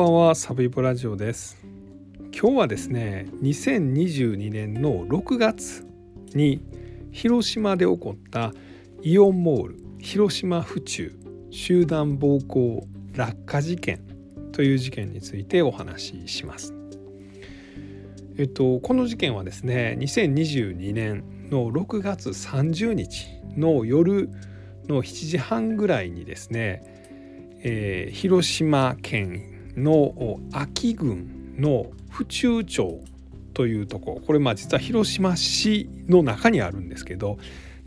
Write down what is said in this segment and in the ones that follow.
ばんはサブイボラジオです。今日はですね2022年の6月に広島で起こったイオンモール広島府中集団暴行落下事件という事件についてお話しします。えっとこの事件はですね2022年の6月30日の夜の7時半ぐらいにですね、えー、広島県の安芸郡の府中町というとここれまあ実は広島市の中にあるんですけど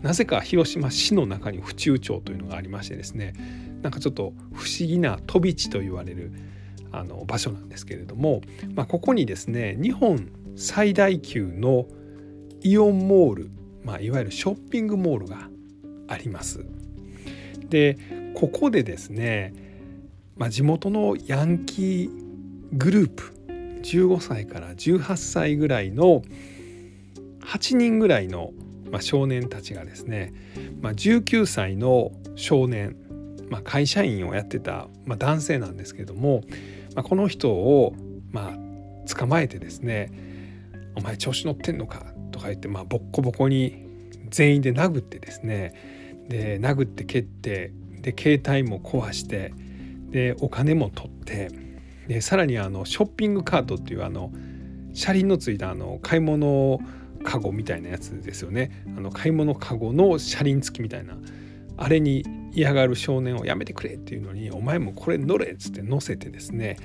なぜか広島市の中に府中町というのがありましてですねなんかちょっと不思議な飛び地と言われるあの場所なんですけれども、まあ、ここにですね日本最大級のイオンモール、まあ、いわゆるショッピングモールがあります。でここでですねまあ、地元のヤンキーグループ15歳から18歳ぐらいの8人ぐらいの、まあ、少年たちがですね、まあ、19歳の少年、まあ、会社員をやってた、まあ、男性なんですけども、まあ、この人を、まあ、捕まえてですね「お前調子乗ってんのか」とか言って、まあ、ボッコボコに全員で殴ってですねで殴って蹴ってで携帯も壊してでお金も取ってでさらにあのショッピングカートっていうあの車輪のついたあの買い物カゴみたいなやつですよね。あの買い物カゴの車輪付きみたいな。あれに嫌がる少年をやめてくれっていうのに「お前もこれ乗れ」っつって乗せてですね。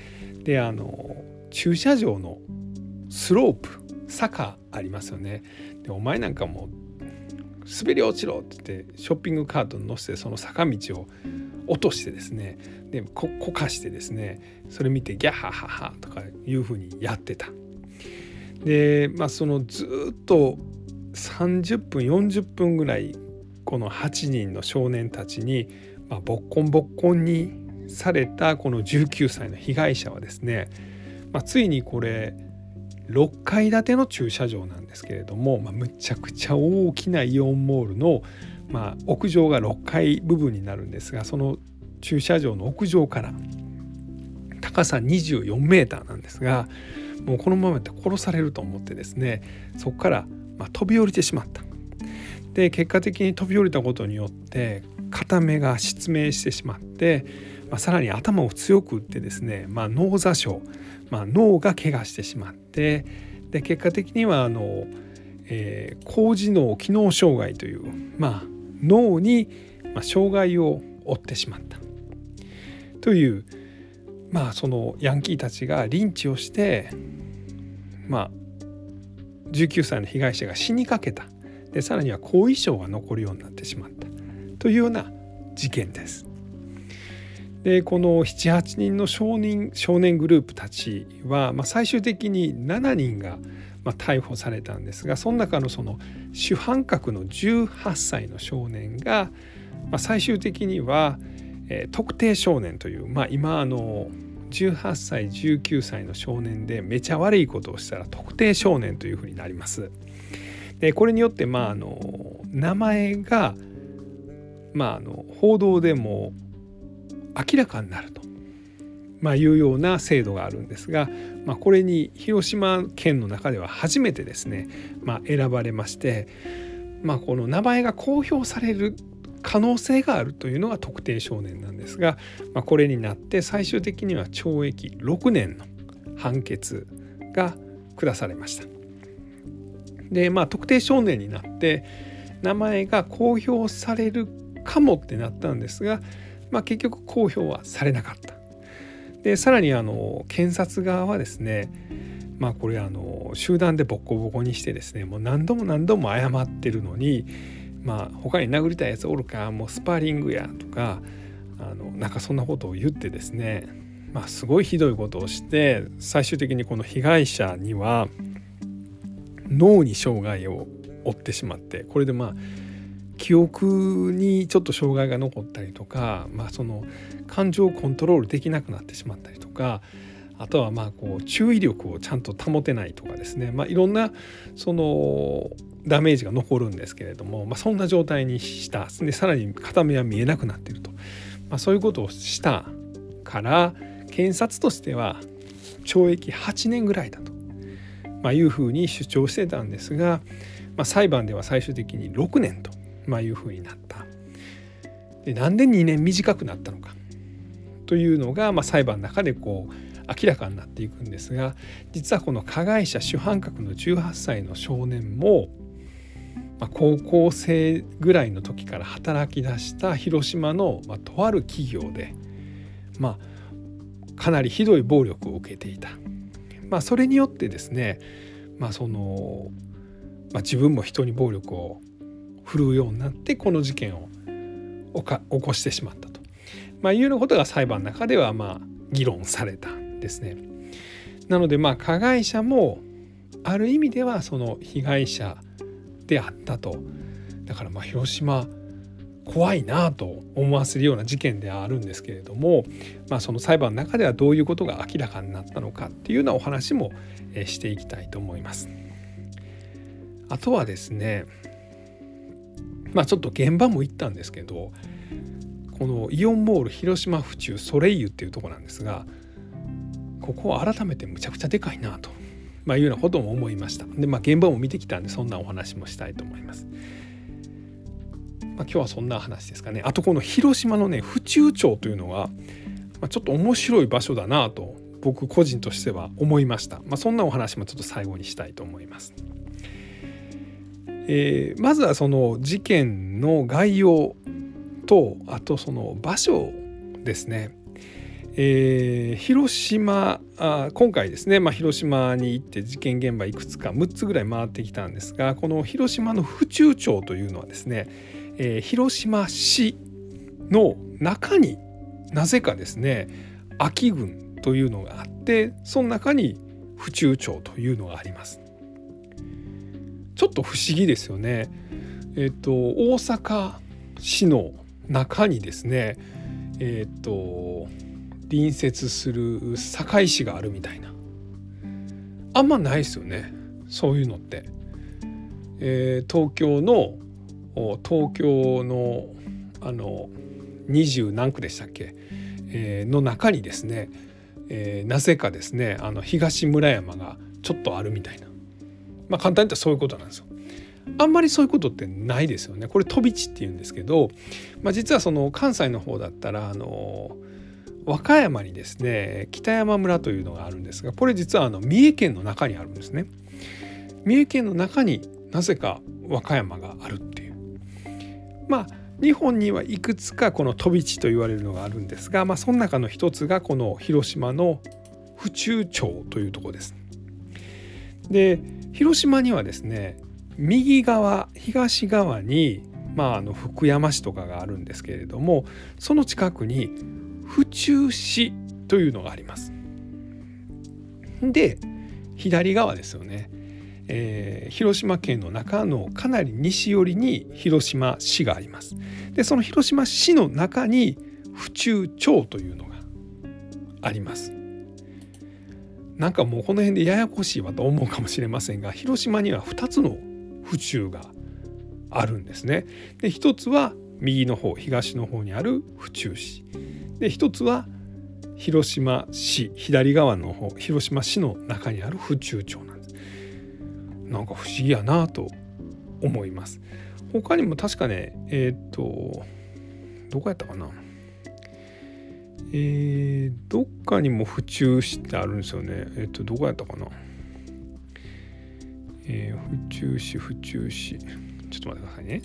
であの駐車場のスロープ坂ありますよね。でお前なんかもう滑り落ちろって言ってショッピングカートに乗せてその坂道を落としてですねでここかしてですねそれ見てギャハハハとかいうふうにやってた。でまあそのずっと30分40分ぐらいこの8人の少年たちに、まあ、ボッコンボッコンにされたこの19歳の被害者はですね、まあ、ついにこれ6階建ての駐車場なんですけれども、まあ、むちゃくちゃ大きなイオンモールのまあ、屋上が6階部分になるんですがその駐車場の屋上から高さ24メーターなんですがもうこのままで殺されると思ってですねそこからま飛び降りてしまった。で結果的に飛び降りたことによって片目が失明してしまって、まあ、さらに頭を強く打ってですね、まあ、脳挫傷、まあ、脳が怪我してしまってで結果的にはあの、えー、高次脳機能障害というまあ脳にまあ障害を負ってしまった。というまあそのヤンキーたちがリンチをしてまあ19歳の被害者が死にかけた。でさらには後遺症が残るようになってしまった。というような事件です。でこの78人の少年少年グループたちは、まあ、最終的に7人がまあ、逮捕されたんですがその中のその主犯格の18歳の少年が、まあ、最終的には、えー、特定少年という、まあ、今あの18歳19歳の少年でめちゃ悪いことをしたら特定少年というふうになります。でこれによってまああの名前が、まあ、あの報道でも明らかになるとまあ、いうような制度があるんですが、まあ、これに広島県の中では初めてですね、まあ、選ばれまして、まあ、この名前が公表される可能性があるというのが特定少年なんですが、まあ、これになって最終的には懲役6年の判決が下されました。でまあ特定少年になって名前が公表されるかもってなったんですが、まあ、結局公表はされなかった。でさらにあの検察側はですねまあこれあの集団でボッコボコにしてですねもう何度も何度も謝ってるのにまあ他に殴りたいやつおるかもうスパーリングやとかあのなんかそんなことを言ってですねまあすごいひどいことをして最終的にこの被害者には脳に障害を負ってしまってこれでまあ記憶にちょっと障害が残ったりとか、まあ、その感情をコントロールできなくなってしまったりとかあとはまあこう注意力をちゃんと保てないとかですね、まあ、いろんなそのダメージが残るんですけれども、まあ、そんな状態にした。でさらに片目は見えなくなっていると、まあ、そういうことをしたから検察としては懲役8年ぐらいだと、ま、いうふうに主張してたんですが、ま、裁判では最終的に6年と、まあ、いうふうになった。でなんで2年短くなったのかというのが、まあ、裁判の中でこう明らかになっていくんですが実はこの加害者主犯格の18歳の少年も、まあ、高校生ぐらいの時から働き出した広島の、まあ、とある企業で、まあ、かなりひどい暴力を受けていた。まあ、それによってですね、まあそのまあ、自分も人に暴力を振るうようになってこの事件を起こしてしまったと、まあ、いうようなことが裁判の中ではまあ議論されたんですね。なのでまあ加害者もある意味ではその被害者であったとだからまあ広島怖いなと思わせるような事件ではあるんですけれども、まあ、その裁判の中ではどういうことが明らかになったのかっていうようなお話もしていきたいと思います。あとはですねまあちょっと現場も行ったんですけどこのイオンモール広島府中ソレイユっていうとこなんですがここは改めてむちゃくちゃでかいなと、まあ、いうようなことも思いましたでまあ現場も見てきたんでそんなお話もしたいと思います。まあ、今日はそんな話ですかねあとこの広島のね府中町というのは、まあ、ちょっと面白い場所だなと僕個人としては思いました、まあ、そんなお話もちょっと最後にしたいと思います。えー、まずはその事件の概要とあとその場所ですね。えー、広島あ今回ですね、まあ、広島に行って事件現場いくつか6つぐらい回ってきたんですがこの広島の府中町というのはですね、えー、広島市の中になぜかですね秋郡というのがあってその中に府中町というのがあります。ちょっと不思議ですよね。えっ、と大阪市の中にですねえっ、と隣接する堺市があるみたいなあんまないですよねそういうのって。えー、東京の東京のあの二十何区でしたっけ、えー、の中にですね、えー、なぜかですねあの東村山がちょっとあるみたいなまあ簡単に言ったらそういうことなんですよ。あんまりそういうことってないですよね。これ飛び地って言うんですけど、まあ、実はその関西の方だったらあの和歌山にですね北山村というのがあるんですがこれ実はあの三重県の中にあるんですね。三重県の中になぜか和歌山があるっていう。まあ日本にはいくつかこの飛び地と言われるのがあるんですが、まあ、その中の一つがこの広島の府中町というとこです。で広島にはですね右側東側に、まあ、あの福山市とかがあるんですけれどもその近くに府中市というのがあります。で左側ですよね、えー、広島県の中のかなり西寄りに広島市があります。でその広島市の中に府中町というのがあります。なんかもうこの辺でややこしいわと思うかもしれませんが広島には2つの府中があるんですね。で一つは右の方東の方にある府中市で一つは広島市左側の方広島市の中にある府中町なんです。なんか不思議やなと思います。他にも確かねえっ、とどこやったかなえー、どっかにも府中市ってあるんですよね。えっ、と、どこやったかな。えー、府中市、府中市。ちょっと待ってくださいね。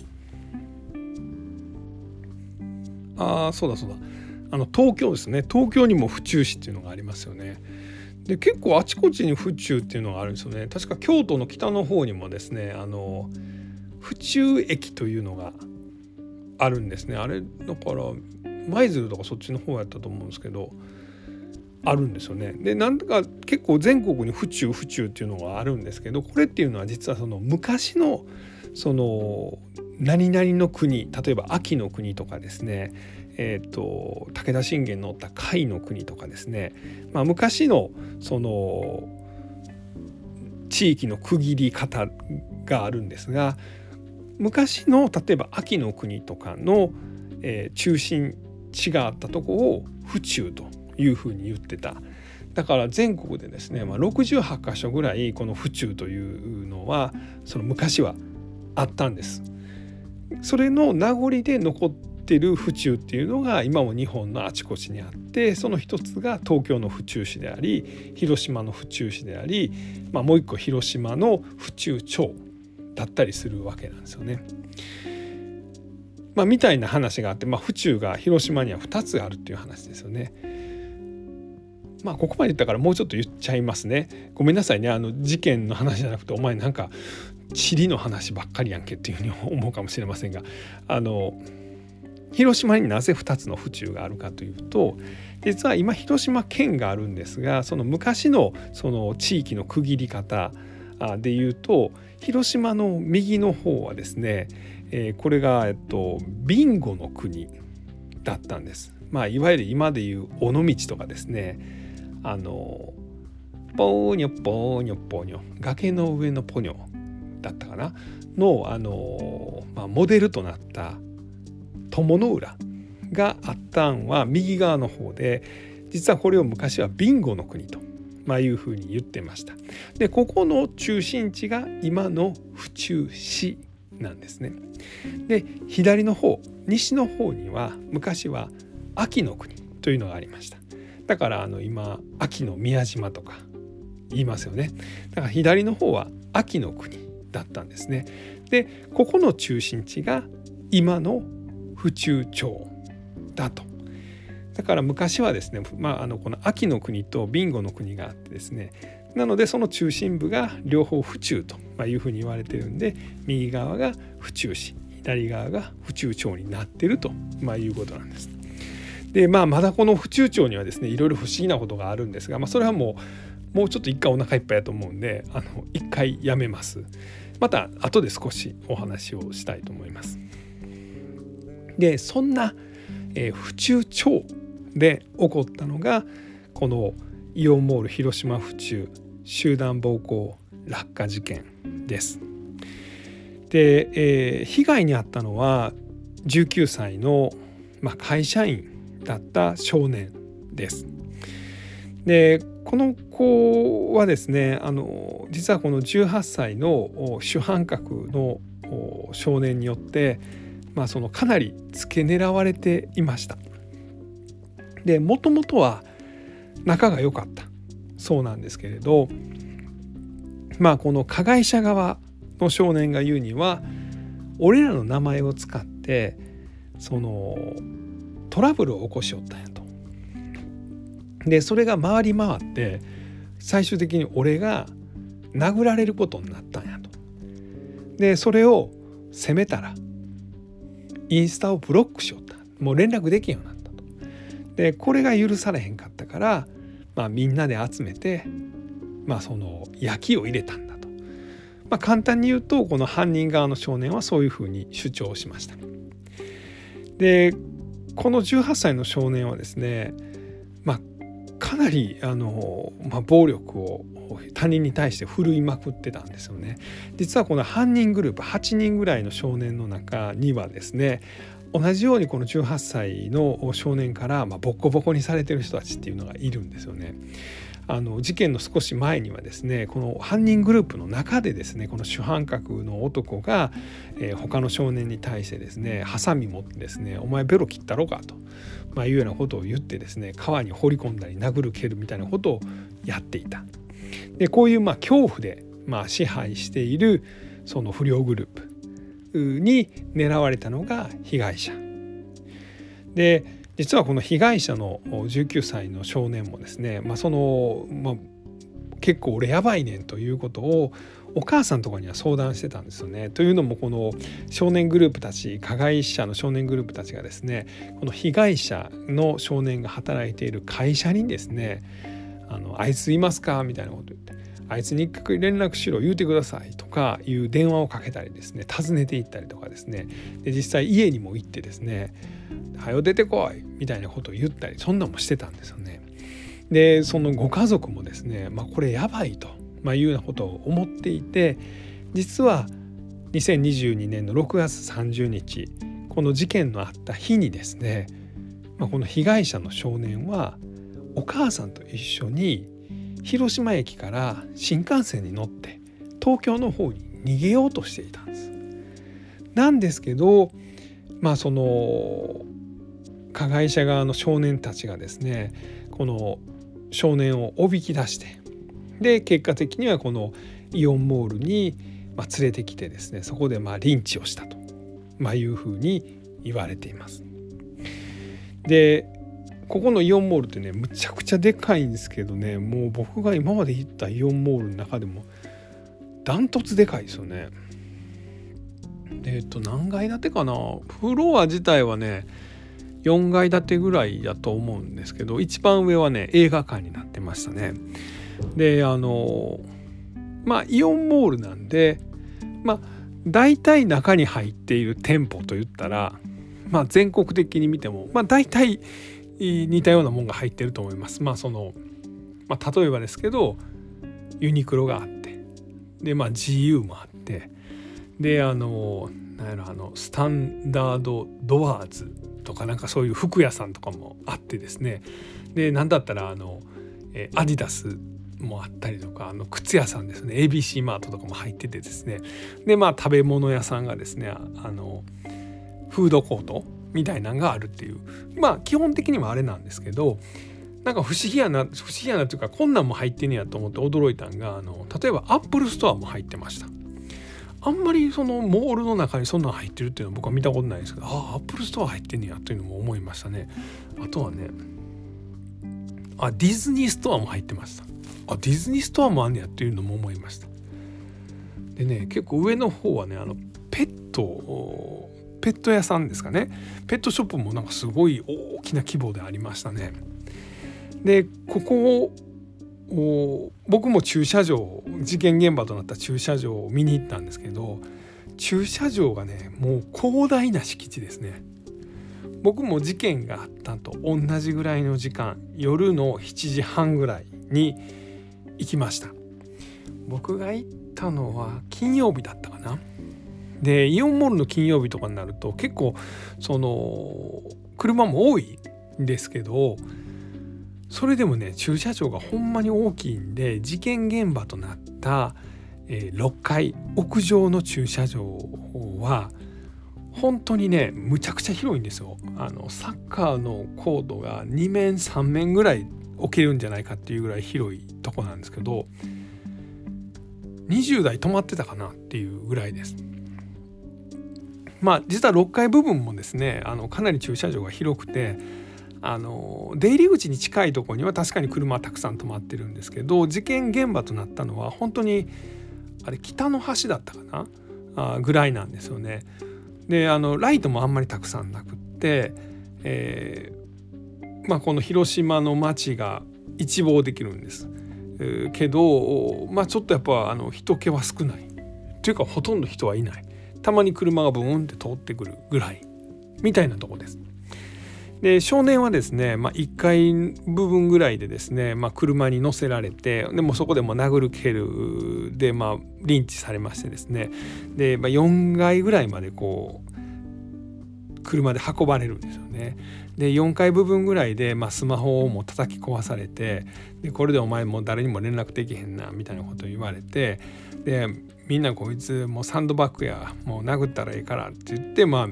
ああ、そうだそうだ。あの、東京ですね。東京にも府中市っていうのがありますよね。で、結構あちこちに府中っていうのがあるんですよね。確か京都の北の方にもですね、あの、府中駅というのがあるんですね。あれ、だから、舞鶴とかそっちの方やったと思うんですけどあるんですよね。でなんとか結構全国に府中府中っていうのがあるんですけどこれっていうのは実はその昔のその何々の国例えば秋の国とかですねえーと、武田信玄のおった甲斐の国とかですね、まあ、昔のその地域の区切り方があるんですが昔の例えば秋の国とかの、えー、中心地があったとこを府中というふうに言ってた。だから全国でですね、まあ、68箇所ぐらいこの府中というのはその昔はあったんです。それの名残で残ってる府中っていうのが今も日本のあちこちにあってその一つが東京の府中市であり広島の府中市であり、まあ、もう一個広島の府中町だったりするわけなんですよね。まあ、みたいな話があって、まあ、府中が広島には2つあるっていう話ですよね。まあここまで言ったからもうちょっと言っちゃいますね。ごめんなさいねあの事件の話じゃなくてお前なんか地理の話ばっかりやんけっていうふうに思うかもしれませんがあの広島になぜ2つの府中があるかというと実は今広島県があるんですがその昔のその地域の区切り方でいうと広島の右の方はですね、えー、これが、えっと、ビンゴの国だったんです。まあ、いわゆる今でいう尾道とかですね。あのポーニョポーニョポーニョ。崖の上のポニョだったかな。のあの、まあ、モデルとなった友の浦があったんは右側の方で実はこれを昔はビンゴの国と、まあ、いうふうに言ってました。でここの中心地が今の府中市なんですね。で左の方西の方には昔は秋の国というのがありました。だからあの今秋の宮島とか言いますよね。だから左の方は秋の国だったんですね。でここの中心地が今の府中町だと。だから昔はですね、まあ、あのこの秋の国とビンゴの国があってですねなのでその中心部が両方府中というふうに言われてるんで右側が府中市左側が府中町になってると、まあ、いうことなんです。でまあまだこの府中町にはですねいろいろ不思議なことがあるんですが、まあ、それはもうもうちょっと一回お腹いっぱいやと思うんであの一回やめます。また後で少しお話をしたいと思います。でそんな、えー、府中町で起こったのがこのイオンモール広島府中集団暴行落下事件です。で、えー、被害に遭ったのは19歳の、まあ、会社員だった少年です。でこの子はですねあの実はこの18歳の主犯格の少年によって、まあ、そのかなり付け狙われていました。でもともとは仲が良かったそうなんですけれどまあこの加害者側の少年が言うには俺らの名前を使ってそのトラブルを起こしよったんやと。でそれが回り回って最終的に俺が殴られることになったんやと。でそれを責めたらインスタをブロックしよったもう連絡できんよな。でこれが許されへんかったから、まあ、みんなで集めて、まあ、その焼きを入れたんだと。まあ、簡単に言うとこの犯人側の少年はそういうふうに主張しました。でこの18歳の少年はですね、まあ、かなりあの、まあ、暴力を他人に対して振るいまくってたんですよね。実はこの犯人グループ8人ぐらいの少年の中にはですね同じようにこの18歳の少年からまボッコボコにされてる人たちっていうのがいるんですよね。あの事件の少し前にはですねこの犯人グループの中でですねこの主犯格の男が、えー、他の少年に対してですねハサミ持ってですね「お前ベロ切ったろか」と、まあ、いうようなことを言ってですね川に放り込んだり殴る蹴るみたいなことをやっていた。でこういうまあ恐怖でまあ支配しているその不良グループに狙われたのが被害者。で実はこの被害者の19歳の少年もですね、まあ、その、まあ、結構俺やばいねんということをお母さんとかには相談してたんですよね。というのもこの少年グループたち加害者の少年グループたちがですねこの被害者の少年が働いている会社にですね「あのあいついますか?」みたいなこと言ってあいつに一回連絡しろ言うてくださいとかいう電話をかけたりですね訪ねていったりとかですねで実際家にも行ってですね「はよ出てこい」みたいなことを言ったりそんなんもしてたんですよね。でそのご家族もですね、まあ、これやばいと、まあ、いうようなことを思っていて実は2022年の6月30日この事件のあった日にですね、まあ、この被害者の少年はお母さんと一緒に広島駅から新幹線に乗って東京の方に逃げようとしていたんです。なんですけどまあその加害者側の少年たちがですねこの少年をおびき出してで結果的にはこのイオンモールに連れてきてですねそこでまあリンチをしたと、まあ、いうふうに言われています。でここのイオンモールってねむちゃくちゃでかいんですけどねもう僕が今まで行ったイオンモールの中でもダントツでかいですよね。えっ、と何階建てかな？フロア自体はね4階建てぐらいだと思うんですけど一番上はね映画館になってましたね。であのまあイオンモールなんでまあ大体中に入っている店舗といったらまあ全国的に見てもまあ大体似たようなもんが入ってると思います。まあその、まあ、例えばですけどユニクロがあってでまあ GU もあってであのなんやろあのスタンダードドアーズとかなんかそういう服屋さんとかもあってですね。で何だったらあのえアディダスもあったりとかあの靴屋さんですね。ABC マートとかも入っててですね。でまあ食べ物屋さんがですねあのフードコートみたいなのがあるっていう。まあ基本的にはあれなんですけどなんか不思議やな不思議やなというかこんなんも入ってんねやと思って驚いたんがあの例えばアップルストアも入ってました。あんまりそのモールの中にそんなん入ってるっていうのは僕は見たことないですけどああアップルストア入ってんねやというのも思いましたね。あとはねあディズニーストアも入ってました。あディズニーストアもあんねやっていうのも思いました。でね結構上の方はねあのペットペット屋さんですかねペットショップもなんかすごい大きな規模でありましたね。でここを僕も駐車場事件現場となった駐車場を見に行ったんですけど駐車場がねもう広大な敷地ですね。僕も事件があったと同じぐらいの時間夜の7時半ぐらいに行きました僕が行ったのは金曜日だったかなでイオンモールの金曜日とかになると結構その車も多いんですけどそれでもね駐車場がほんまに大きいんで事件現場となった、えー、6階屋上の駐車場は本当にねむちゃくちゃ広いんですよ。あのサッカーのコートが2面3面ぐらい置けるんじゃないかっていうぐらい広いとこなんですけど20台止まってたかなっていうぐらいです。まあ実は6階部分もですねあのかなり駐車場が広くてあの出入り口に近いとこには確かに車はたくさん止まってるんですけど事件現場となったのは本当にあれ北の端だったかな？あぐらいなんですよね。であのライトもあんまりたくさんなくって、えー、まあ、この広島の街が一望できるんです。えー、けど、まあ、ちょっとやっぱあの人気は少ないというかほとんど人はいない。たまに車がブーンって通ってくるぐらいみたいなとこです。で少年はですね、まあ、1階部分ぐらいでですね、まあ、車に乗せられてでもそこでも殴る蹴るで、まあ、リンチされましてですねで、まあ、4階ぐらいまでこう車で運ばれるんですよね。で4階部分ぐらいで、まあ、スマホをもう叩き壊されてでこれでお前も誰にも連絡できへんなみたいなことを言われてでみんなこいつもうサンドバッグやもう殴ったらええからって言ってまあ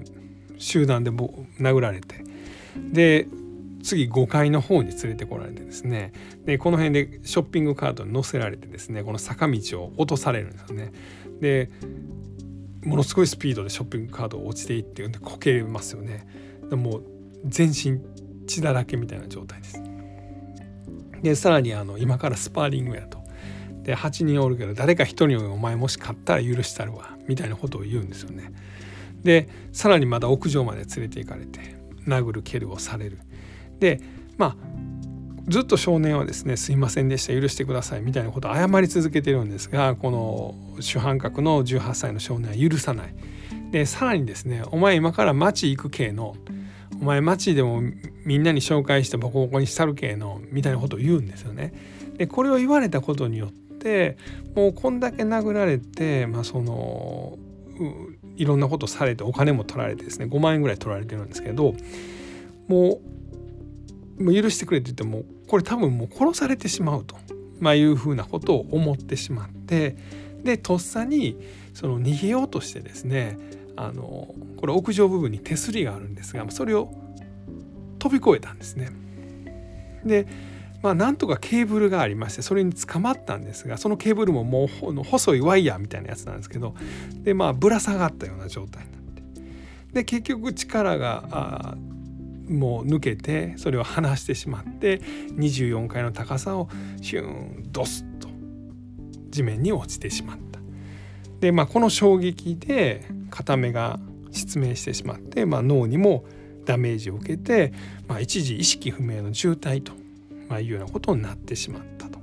集団で殴られてで次5階の方に連れてこられてですねでこの辺でショッピングカートに乗せられてですねこの坂道を落とされるんですよね。でものすごいスピードでショッピングカート落ちていってんでこけますよね。でもう全身血だらけみたいな状態です。でさらにあの今からスパーリングやと。で8人おるけど誰か1人お前もし勝ったら許したるわみたいなことを言うんですよね。でさらにまだ屋上まで連れて行かれて殴る蹴るをされる。でまあずっと少年はですね「すいませんでした許してください」みたいなことを謝り続けてるんですがこの主犯格の18歳の少年は許さない。でさらにですね「お前今から町行く系のお前町でもみんなに紹介してボコボコにしたる系の」みたいなことを言うんですよね。でこれを言われたことによってもうこんだけ殴られて、まあ、そのいろんなことされてお金も取られてですね5万円ぐらい取られてるんですけどもうもう許してくれって言ってもこれ多分もう殺されてしまうと、まあ、いうふうなことを思ってしまってでとっさにその逃げようとしてですねあのこれ屋上部分に手すりがあるんですがそれを飛び越えたんですね。でまあなんとかケーブルがありましてそれに捕まったんですがそのケーブルももう細いワイヤーみたいなやつなんですけどでまあぶら下がったような状態になってで結局力がもう抜けてそれを離してしまって24階の高さをシューンドスッと地面に落ちてしまった。でまあこの衝撃で片目が失明してしまって、まあ、脳にもダメージを受けて、まあ、一時意識不明の重体と、まあ、いうようなことになってしまったと。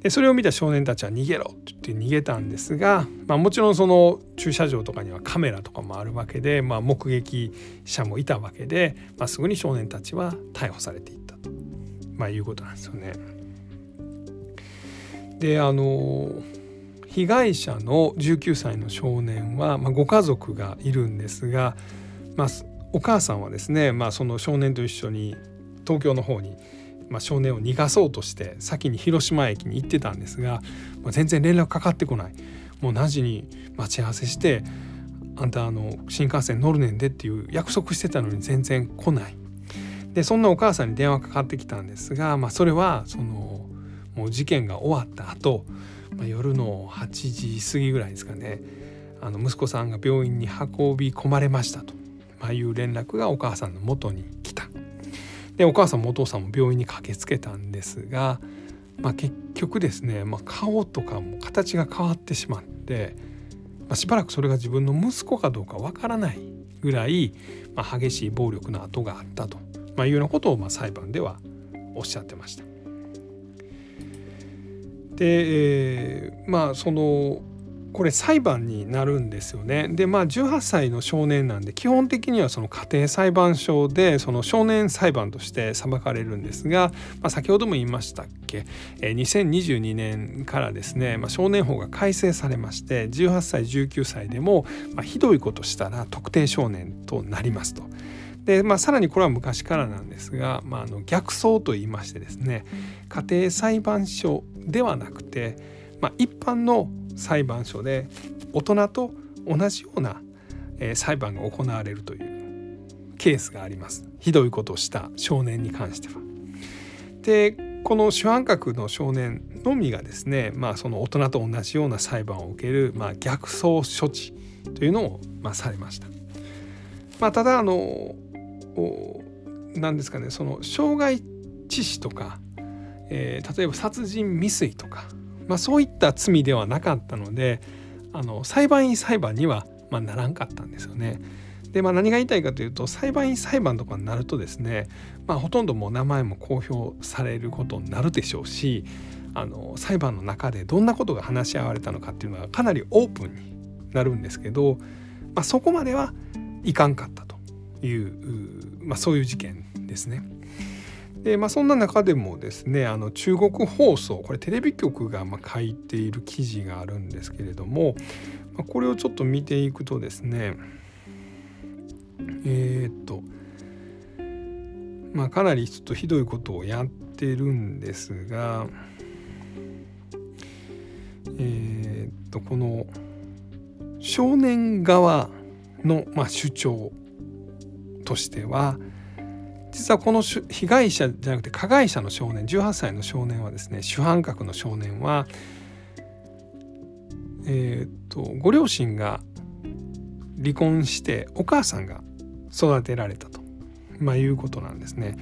でそれを見た少年たちは逃げろって言って逃げたんですが、まあ、もちろんその駐車場とかにはカメラとかもあるわけで、まあ、目撃者もいたわけで、まあ、すぐに少年たちは逮捕されていったと、まあ、いうことなんですよね。であの被害者の19歳の少年は、まあ、ご家族がいるんですが、まあ、お母さんはですね、まあ、その少年と一緒に東京の方に、まあ、少年を逃がそうとして先に広島駅に行ってたんですが、まあ、全然連絡かかってこない。もう何時に待ち合わせしてあんたあの新幹線乗るねんでっていう約束してたのに全然来ない。でそんなお母さんに電話かかってきたんですが、まあ、それはそのもう事件が終わった後まあ、夜の8時過ぎぐらいですかね。あの息子さんが病院に運び込まれましたと、まあ、いう連絡がお母さんの元に来た。でお母さんもお父さんも病院に駆けつけたんですが、まあ、結局ですね、まあ、顔とかも形が変わってしまって、まあ、しばらくそれが自分の息子かどうかわからないぐらい、まあ、激しい暴力の跡があったと、ま、いうようなことをま裁判ではおっしゃってました。で、えー、まあそのこれ裁判になるんですよね。でまあ18歳の少年なんで基本的にはその家庭裁判所でその少年裁判として裁かれるんですが、まあ、先ほども言いましたっけ、2022年からですね、まあ、少年法が改正されまして18歳19歳でも、まあ、ひどいことしたら特定少年となりますと。で、まあ、さらにこれは昔からなんですが、まあ、あの逆走と言いましてですね家庭裁判所ではなくて、まあ、一般の裁判所で大人と同じような、え、裁判が行われるというケースがありますひどいことをした少年に関しては。でこの主犯格の少年のみがですね、まあ、その大人と同じような裁判を受ける、まあ、逆走処置というのを、まあ、されました。まあ、ただあの何ですかねその傷害致死とか、えー、例えば殺人未遂とか、まあ、そういった罪ではなかったのであの裁判員裁判には、ま、ならんかったんですよね。でまあ、何が言いたいかというと裁判員裁判とかになるとですね、まあ、ほとんどもう名前も公表されることになるでしょうしあの裁判の中でどんなことが話し合われたのかっていうのはかなりオープンになるんですけど、まあ、そこまではいかんかったというまあ、そういう事件ですね。でまあ、そんな中でもですねあの中国放送これテレビ局がま書いている記事があるんですけれども、まあ、これをちょっと見ていくとですねえー、っとまあかなりちょっとひどいことをやってるんですがえー、っとこの少年側のまあ主張としては実はこの被害者じゃなくて加害者の少年18歳の少年はですね主犯格の少年はえっ、とご両親が離婚してお母さんが育てられたと、まあ、いうことなんですね。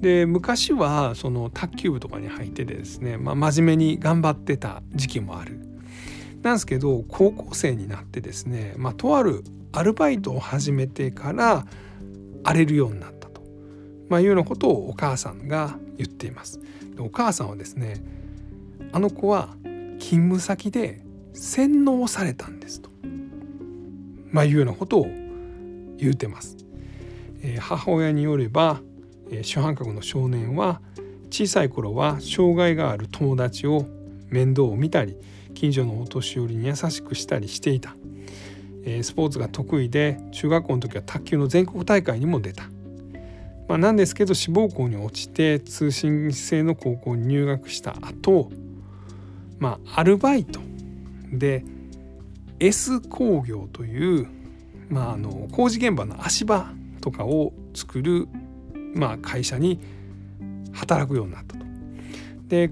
で昔はその卓球部とかに入ってですね、まあ、真面目に頑張ってた時期もある。なんですけど高校生になってですね、まあ、とあるアルバイトを始めてから荒れるようになった、まあ、いうようなことをお母さんが言っています。でお母さんはですねあの子は勤務先で洗脳されたんですと、まあ、いうようなことを言うてます。えー、母親によれば、えー、主犯格の少年は小さい頃は障害がある友達を面倒を見たり近所のお年寄りに優しくしたりしていたスポーツが得意で中学校の時は卓球の全国大会にも出た、まあ、なんですけど志望校に落ちて通信制の高校に入学した後、まあアルバイトで S 工業という、まあ、あの工事現場の足場とかを作る、まあ、会社に働くようになったと。で、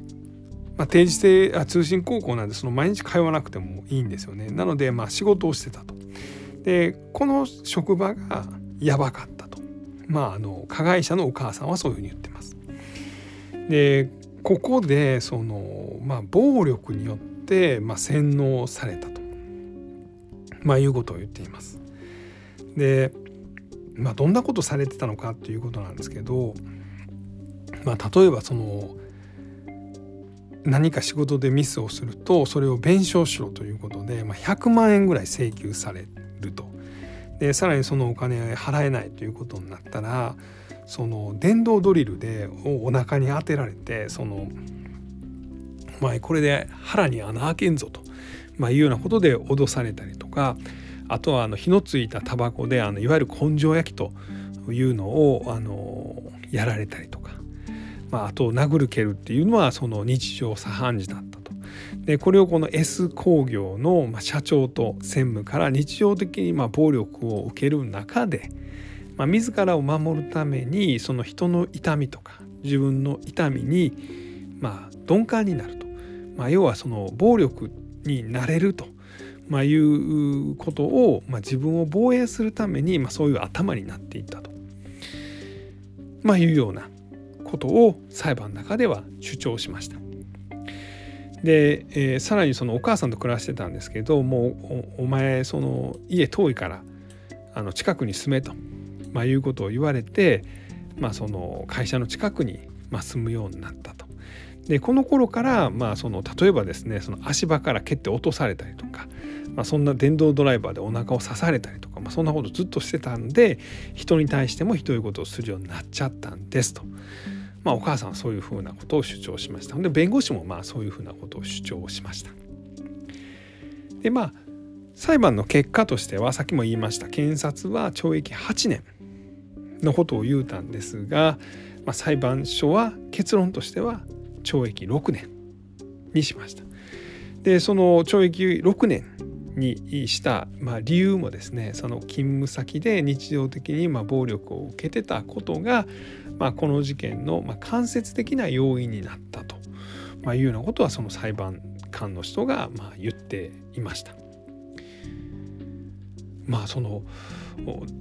まあ、定時制あ通信高校なんでその毎日通わなくてもいいんですよね。なのでまあ仕事をしてたと。でこの職場がやばかった。まああの加害者のお母さんはそういうふうに言ってます。でここでその、まあ、暴力によって、まあ、洗脳されたと、まあ、いうことを言っています。で、まあ、どんなことされてたのかっていうことなんですけど、まあ、例えばその何か仕事でミスをするとそれを弁償しろということで、まあ、100万円ぐらい請求されるとでさらにそのお金払えないということになったらその電動ドリルでお腹に当てられてその「お前これで腹に穴開けんぞ」と、まあ、いうようなことで脅されたりとかあとはあの火のついたタバコであのいわゆる根性焼きというのをあのやられたりとかまあ、あと殴る蹴るっていうのはその日常茶飯事だ。でこれをこの S 工業の社長と専務から日常的にま暴力を受ける中で、まあ、自らを守るためにその人の痛みとか自分の痛みにま鈍感になると、まあ、要はその暴力になれると、まあ、いうことを、ま、自分を防衛するために、ま、そういう頭になっていったと、ま、いうようなことを裁判の中では主張しました。で、えー、さらにそのお母さんと暮らしてたんですけどもうお前その家遠いからあの近くに住めと、まあ、いうことを言われて、まあ、その会社の近くに、ま、住むようになったと。でこの頃から、まあ、その例えばですねその足場から蹴って落とされたりとか、まあ、そんな電動ドライバーでお腹を刺されたりとか、まあ、そんなことずっとしてたんで人に対してもひどいことをするようになっちゃったんですと。まあ、お母さんはそういうふうなことを主張しました。で弁護士もまあそういうふうなことを主張しました。でまあ裁判の結果としてはさっきも言いました検察は懲役8年のことを言うたんですが、まあ、裁判所は結論としては懲役6年にしました。でその懲役6年にした、まあ、理由もですねその勤務先で日常的にま暴力を受けてたことが、まあ、この事件のま間接的な要因になったと、まいうようなことはその裁判官の人がま言っていました。まあその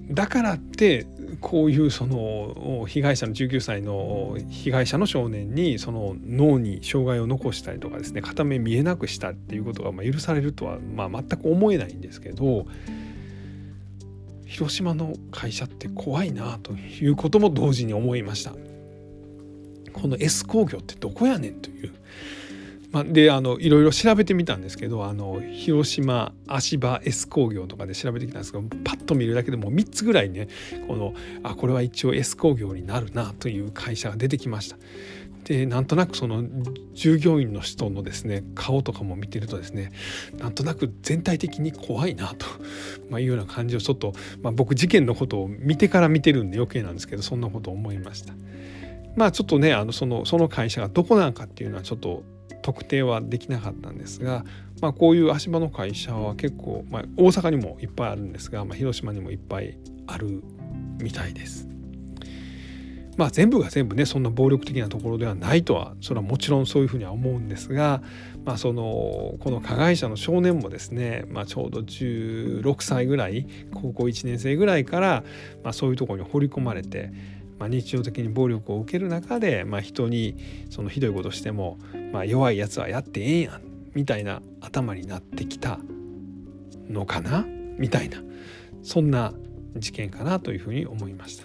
だからってこういうその被害者の19歳の被害者の少年にその脳に障害を残したりとかですね片目見えなくしたっていうことがま許されるとはま全く思えないんですけど広島の会社って怖いなということも同時に思いました。この S 工業ってどこやねんというまあ、であのいろいろ調べてみたんですけどあの広島足場 S 工業とかで調べてきたんですけどパッと見るだけでも3つぐらいねこのあこれは一応 S 工業になるなという会社が出てきました。でなんとなくその従業員の人のですね顔とかも見てるとですねなんとなく全体的に怖いなと、まあ、いうような感じをちょっと、まあ、僕事件のことを見てから見てるんで余計なんですけどそんなことを思いました。まあちょっとねあのそのその会社がどこなのかっていうのはちょっと特定はできなかったんですが、まあ、こういう足場の会社は結構、まあ、大阪にもいっぱいあるんですが、まあ、広島にもいっぱいあるみたいです。まあ全部が全部ねそんな暴力的なところではないとはそれはもちろんそういうふうには思うんですが、まあ、そのこの加害者の少年もですね、まあ、ちょうど16歳ぐらい高校1年生ぐらいから、まあ、そういうところに放り込まれて、まあ、日常的に暴力を受ける中で、まあ、人にそのひどいことしても、まあ、弱いやつはやってええやんみたいな頭になってきたのかな？みたいなそんな事件かなというふうに思いました。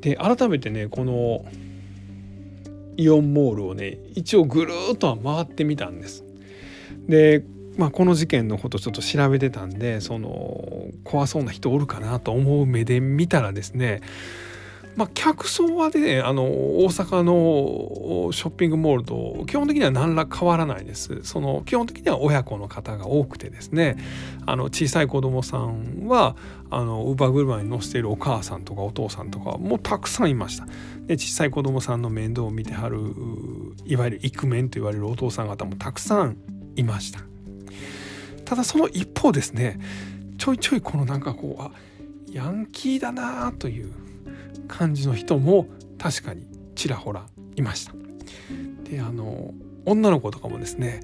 で改めてねこのイオンモールをね一応ぐるっとは回ってみたんです。でまあ、この事件のことちょっと調べてたんでその怖そうな人おるかなと思う目で見たらですねまあ、客層はねあの大阪のショッピングモールと基本的には何ら変わらないです。その基本的には親子の方が多くてですね。あの小さい子供さんはあの乳母車に乗せているお母さんとかお父さんとかもたくさんいました。で小さい子供さんの面倒を見てはるいわゆるイクメンと言われるお父さん方もたくさんいました。ただその一方ですねちょいちょいこのなんかこうあヤンキーだなという感じの人も確かにちらほらいました。であの女の子とかもですね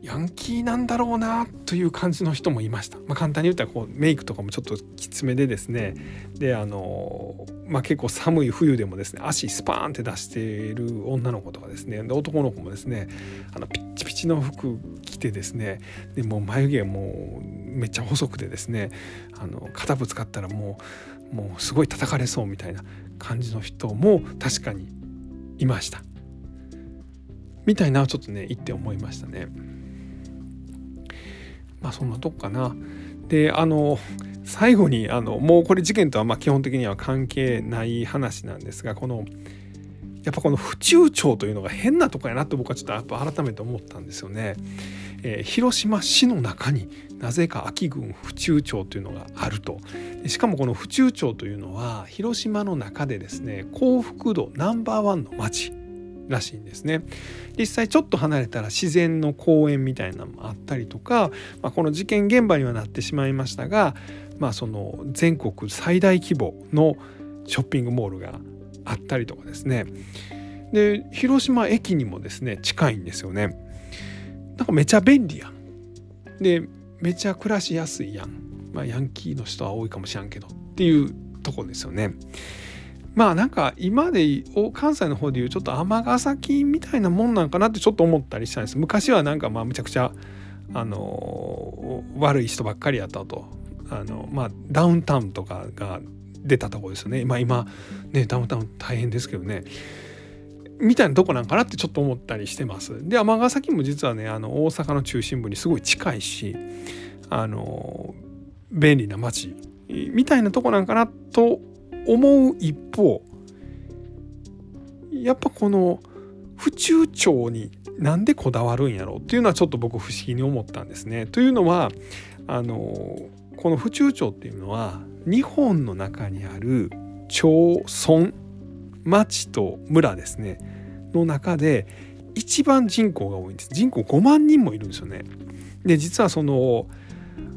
ヤンキーなんだろうなという感じの人もいました。まあ、簡単に言ったらこうメイクとかもちょっときつめでですねであの、まあ、結構寒い冬でもですね足スパーンって出している女の子とかですねで男の子もですねあのピッチピチの服着てですねでもう眉毛もうめっちゃ細くてですねあの肩ぶつかったらもうもうすごい叩かれそうみたいな感じの人も確かにいました。みたいなちょっとね言って思いましたね。まあそんなとこかな。であの最後にあのもうこれ事件とはま基本的には関係ない話なんですがこのやっぱこの府中町というのが変なとこやなと僕はちょっとやっぱ改めて思ったんですよね。えー、広島市の中になぜか安芸郡府中町というのがあると。しかもこの府中町というのは広島の中でですね幸福度ナンバーワンの町らしいんですね。実際ちょっと離れたら自然の公園みたいなのもあったりとか、まあ、この事件現場にはなってしまいましたが、まあ、その全国最大規模のショッピングモールがあったりとかですね。で広島駅にもですね近いんですよね。なんかめちゃ便利やん。でめちゃ暮らしやすいやん。まあヤンキーの人は多いかもしらんけどっていうとこですよね。まあなんか今で関西の方でいうちょっと尼崎みたいなもんなんかなってちょっと思ったりしたんです。昔はなんかまあむちゃくちゃあの悪い人ばっかりやったとあのまあダウンタウンとかが出たとこですよね。まあ今ねダウンタウン大変ですけどね。みたいなとこなんかなってちょっと思ったりしてます。で尼崎も実はねあの大阪の中心部にすごい近いしあの便利な街みたいなとこなんかなと思う一方やっぱこの府中町になんでこだわるんやろうっていうのはちょっと僕不思議に思ったんですね。というのはあのこの府中町っていうのは日本の中にある町村町と村ですね。の中で一番人口が多いんです。人口5万人もいるんですよね。で実はその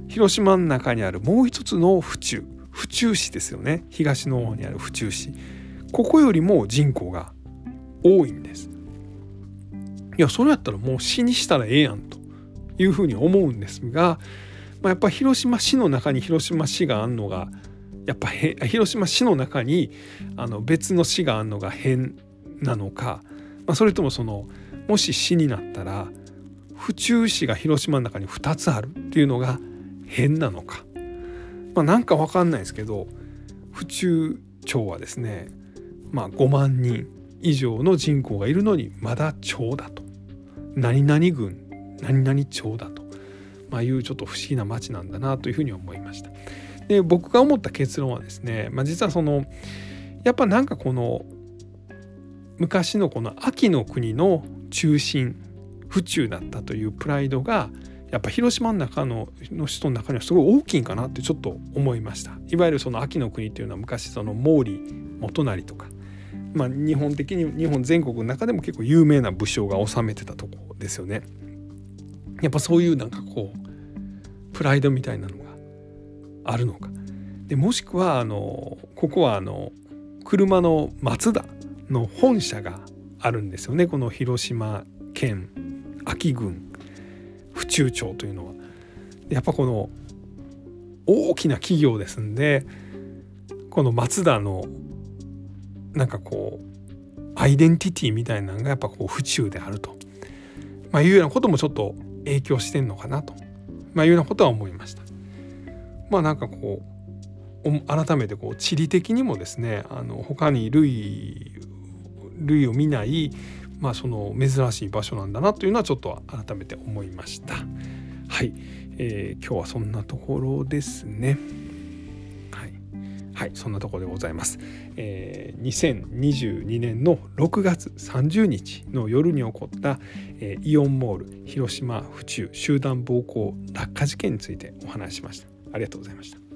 広島の中にあるもう一つの府中。府中市ですよね。東の方にある府中市。ここよりも人口が多いんです。いやそれやったらもう市にしたらええやんというふうに思うんですが、まあ、やっぱ広島市の中に広島市があんのがやっぱ広島市の中にあの別の市があんのが変なのか、まあ、それともそのもし市になったら府中市が広島の中に2つあるっていうのが変なのか。まあ、なんか分かんないですけど府中町はですねまあ5万人以上の人口がいるのにまだ町だと。何々郡何々町だと、まあ、いうちょっと不思議な町なんだなというふうに思いました。で僕が思った結論はですね、まあ、実はそのやっぱなんかこの昔のこの秋の国の中心府中だったというプライドがやっぱ広島の中のの首都の中にはすごい大きいんかなってちょっと思いました。いわゆるその秋の国っていうのは昔その毛利元就とかまあ日本的に日本全国の中でも結構有名な武将が治めてたとこですよね。やっぱそういうなんかこうプライドみたいなのがあるのか。でもしくはあのここはあの車のマツダの本社があるんですよね。この広島県安芸郡。府中町というのは。やっぱこの大きな企業ですんでこの松田のなんかこうアイデンティティみたいなのがやっぱこう府中であると、まあ、いうようなこともちょっと影響してんのかなと、まあ、いうようなことは思いました。まあなんかこう改めてこう地理的にもですねあの他に類類を見ない、まあ、その珍しい場所なんだなというのはちょっと改めて思いました。はい、えー、今日はそんなところですね。はい、そんなところでございます。えー、2022年の6月30日の夜に起こった、えー、イオンモール広島府中集団暴行落下事件についてお話ししました。ありがとうございました。